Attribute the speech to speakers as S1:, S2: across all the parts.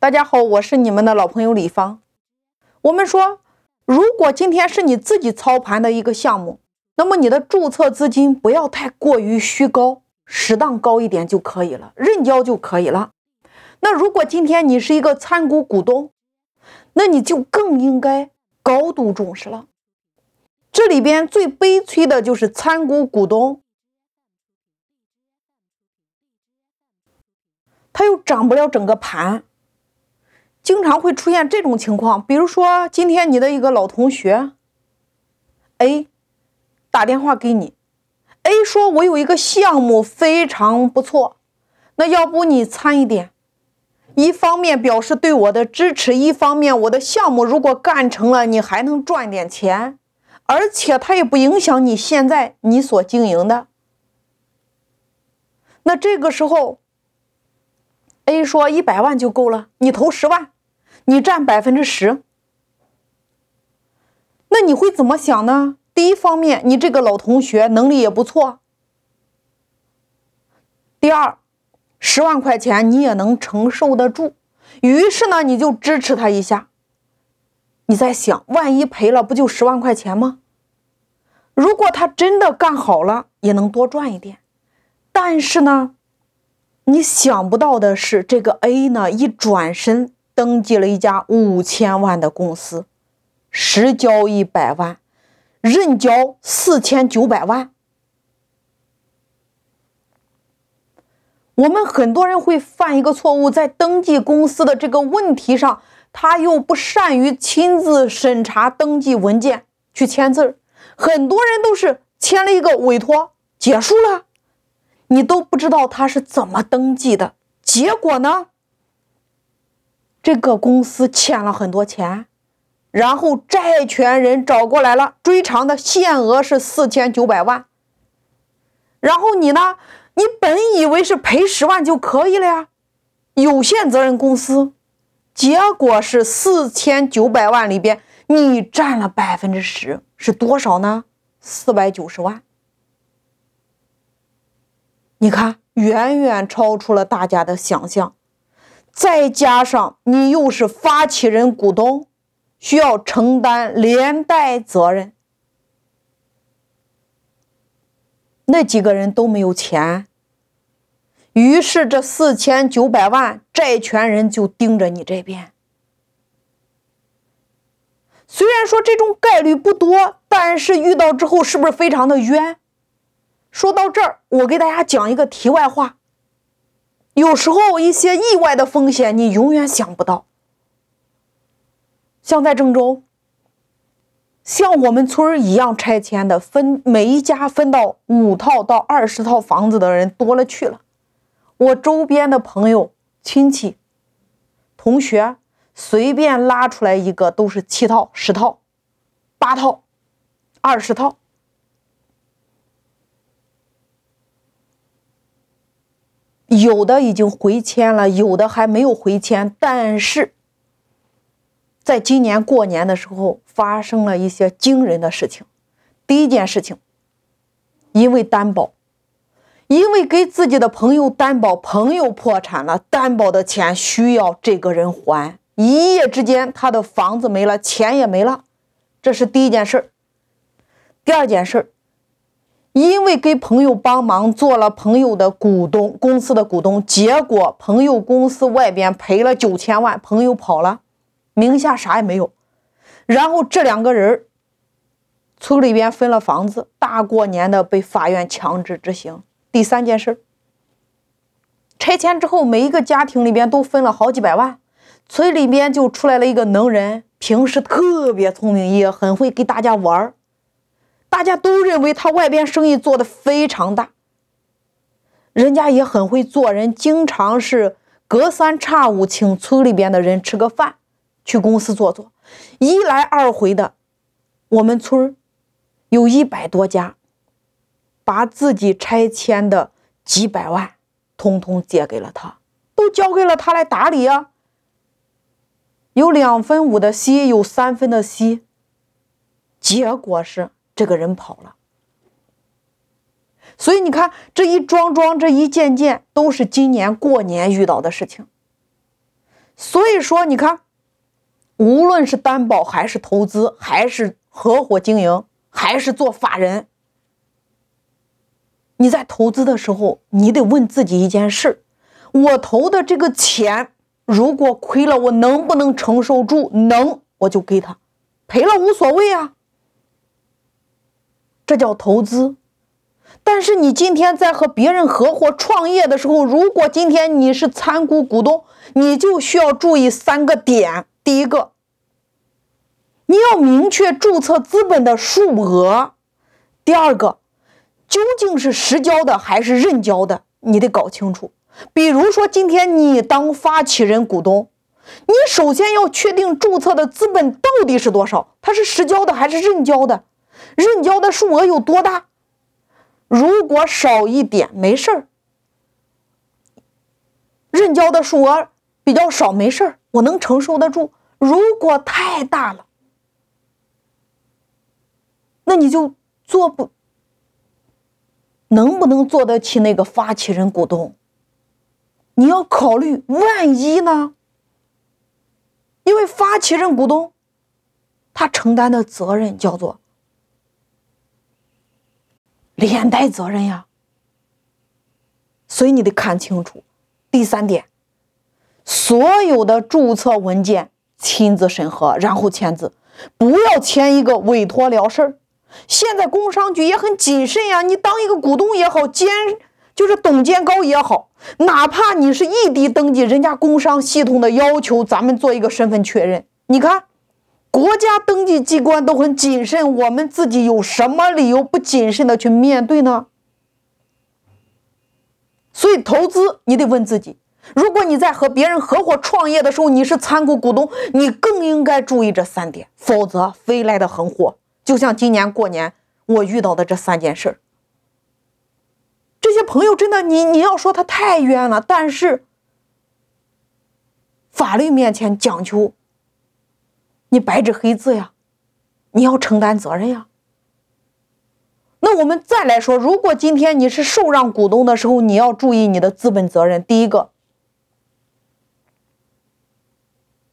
S1: 大家好，我是你们的老朋友李芳。我们说，如果今天是你自己操盘的一个项目，那么你的注册资金不要太过于虚高，适当高一点就可以了，认交就可以了。那如果今天你是一个参股股东，那你就更应该高度重视了。这里边最悲催的就是参股股东，他又涨不了整个盘。经常会出现这种情况，比如说今天你的一个老同学 A 打电话给你，A 说：“我有一个项目非常不错，那要不你参一点？一方面表示对我的支持，一方面我的项目如果干成了，你还能赚点钱，而且它也不影响你现在你所经营的。那这个时候。” A 说一百万就够了，你投十万，你占百分之十。那你会怎么想呢？第一方面，你这个老同学能力也不错。第二，十万块钱你也能承受得住，于是呢，你就支持他一下。你在想，万一赔了，不就十万块钱吗？如果他真的干好了，也能多赚一点。但是呢？你想不到的是，这个 A 呢，一转身登记了一家五千万的公司，实交一百万，认交四千九百万。我们很多人会犯一个错误，在登记公司的这个问题上，他又不善于亲自审查登记文件去签字很多人都是签了一个委托，结束了。你都不知道他是怎么登记的，结果呢？这个公司欠了很多钱，然后债权人找过来了，追偿的限额是四千九百万。然后你呢？你本以为是赔十万就可以了呀，有限责任公司，结果是四千九百万里边你占了百分之十，是多少呢？四百九十万。你看，远远超出了大家的想象，再加上你又是发起人股东，需要承担连带责任，那几个人都没有钱，于是这四千九百万债权人就盯着你这边。虽然说这种概率不多，但是遇到之后是不是非常的冤？说到这儿，我给大家讲一个题外话。有时候一些意外的风险，你永远想不到。像在郑州，像我们村一样拆迁的，分每一家分到五套到二十套房子的人多了去了。我周边的朋友、亲戚、同学，随便拉出来一个都是七套、十套、八套、二十套。有的已经回迁了，有的还没有回迁。但是，在今年过年的时候，发生了一些惊人的事情。第一件事情，因为担保，因为给自己的朋友担保，朋友破产了，担保的钱需要这个人还。一夜之间，他的房子没了，钱也没了。这是第一件事第二件事儿因为给朋友帮忙做了朋友的股东，公司的股东，结果朋友公司外边赔了九千万，朋友跑了，名下啥也没有。然后这两个人村里边分了房子，大过年的被法院强制执行。第三件事拆迁之后，每一个家庭里边都分了好几百万，村里边就出来了一个能人，平时特别聪明，也很会给大家玩儿。大家都认为他外边生意做的非常大，人家也很会做人，经常是隔三差五请村里边的人吃个饭，去公司坐坐，一来二回的，我们村有一百多家，把自己拆迁的几百万通通借给了他，都交给了他来打理啊，有两分五的息，有三分的息，结果是。这个人跑了，所以你看，这一桩桩，这一件件，都是今年过年遇到的事情。所以说，你看，无论是担保还是投资，还是合伙经营，还是做法人，你在投资的时候，你得问自己一件事：我投的这个钱，如果亏了，我能不能承受住？能，我就给他；赔了无所谓啊。这叫投资。但是你今天在和别人合伙创业的时候，如果今天你是参股股东，你就需要注意三个点。第一个，你要明确注册资本的数额；第二个，究竟是实交的还是认交的，你得搞清楚。比如说，今天你当发起人股东，你首先要确定注册的资本到底是多少，它是实交的还是认交的，认交的数额有多大。如果少一点没事儿，认交的数额比较少没事儿，我能承受得住。如果太大了，那你就做不，能不能做得起那个发起人股东？你要考虑万一呢？因为发起人股东，他承担的责任叫做。连带责任呀，所以你得看清楚。第三点，所有的注册文件亲自审核，然后签字，不要签一个委托了事儿。现在工商局也很谨慎呀，你当一个股东也好，监就是董监高也好，哪怕你是异地登记，人家工商系统的要求，咱们做一个身份确认，你看。国家登记机关都很谨慎，我们自己有什么理由不谨慎的去面对呢？所以投资你得问自己：如果你在和别人合伙创业的时候，你是参股股东，你更应该注意这三点，否则飞来的横祸，就像今年过年我遇到的这三件事这些朋友真的，你你要说他太冤了，但是法律面前讲究。你白纸黑字呀，你要承担责任呀。那我们再来说，如果今天你是受让股东的时候，你要注意你的资本责任。第一个，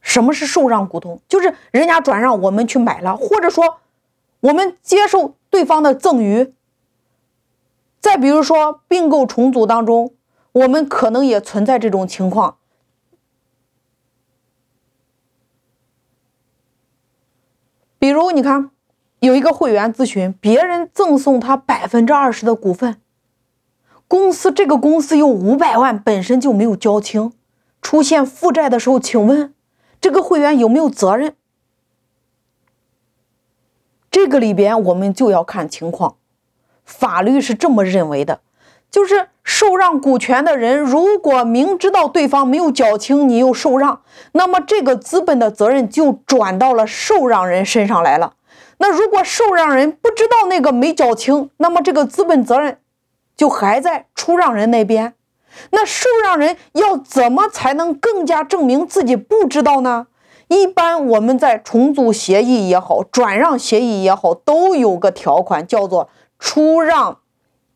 S1: 什么是受让股东？就是人家转让，我们去买了，或者说我们接受对方的赠与。再比如说并购重组当中，我们可能也存在这种情况。比如你看，有一个会员咨询，别人赠送他百分之二十的股份，公司这个公司有五百万，本身就没有交清，出现负债的时候，请问这个会员有没有责任？这个里边我们就要看情况，法律是这么认为的。就是受让股权的人，如果明知道对方没有缴清，你又受让，那么这个资本的责任就转到了受让人身上来了。那如果受让人不知道那个没缴清，那么这个资本责任就还在出让人那边。那受让人要怎么才能更加证明自己不知道呢？一般我们在重组协议也好，转让协议也好，都有个条款叫做出让。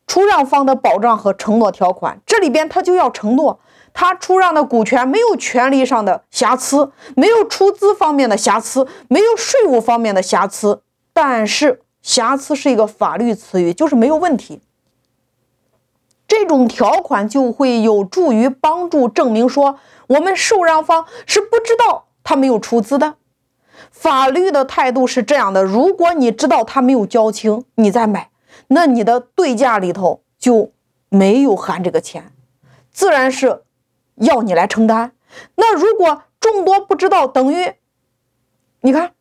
S1: 出让方的保障和承诺条款，这里边他就要承诺，他出让的股权没有权利上的瑕疵，没有出资方面的瑕疵，没有税务方面的瑕疵。但是瑕疵是一个法律词语，就是没有问题。这种条款就会有助于帮助证明说，我们受让方是不知道他没有出资的。法律的态度是这样的：如果你知道他没有交清，你再买。那你的对价里头就没有含这个钱，自然是要你来承担。那如果众多不知道，等于你看，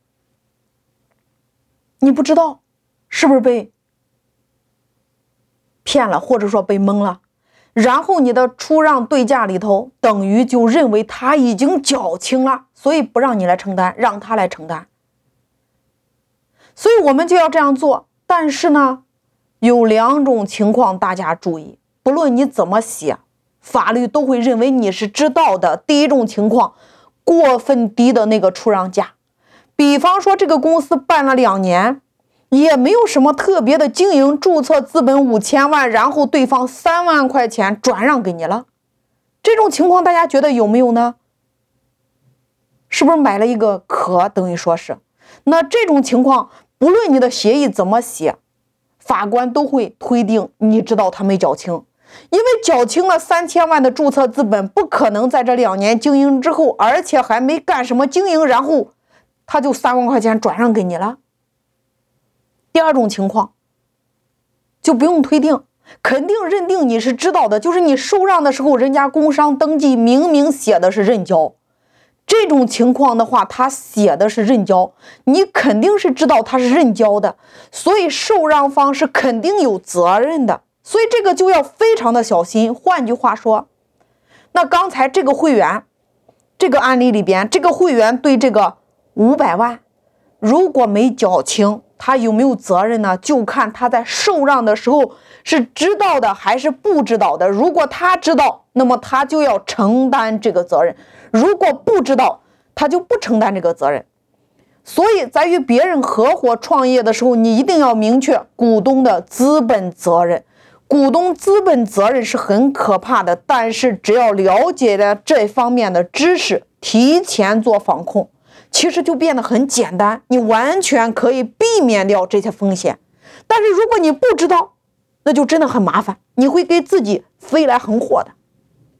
S1: 你不知道是不是被骗了，或者说被蒙了？然后你的出让对价里头等于就认为他已经缴清了，所以不让你来承担，让他来承担。所以我们就要这样做。但是呢？有两种情况，大家注意，不论你怎么写，法律都会认为你是知道的。第一种情况，过分低的那个出让价，比方说这个公司办了两年，也没有什么特别的经营，注册资本五千万，然后对方三万块钱转让给你了，这种情况大家觉得有没有呢？是不是买了一个壳？等于说是，那这种情况，不论你的协议怎么写，法官都会推定你知道他没缴清，因为缴清了三千万的注册资本，不可能在这两年经营之后，而且还没干什么经营，然后他就三万块钱转让给你了。第二种情况，就不用推定。肯定认定你是知道的，就是你受让的时候，人家工商登记明明写的是认交，这种情况的话，他写的是认交，你肯定是知道他是认交的，所以受让方是肯定有责任的，所以这个就要非常的小心。换句话说，那刚才这个会员，这个案例里边，这个会员对这个五百万，如果没缴清。他有没有责任呢？就看他在受让的时候是知道的还是不知道的。如果他知道，那么他就要承担这个责任；如果不知道，他就不承担这个责任。所以在与别人合伙创业的时候，你一定要明确股东的资本责任。股东资本责任是很可怕的，但是只要了解了这方面的知识，提前做防控。其实就变得很简单，你完全可以避免掉这些风险。但是如果你不知道，那就真的很麻烦，你会给自己飞来横祸的。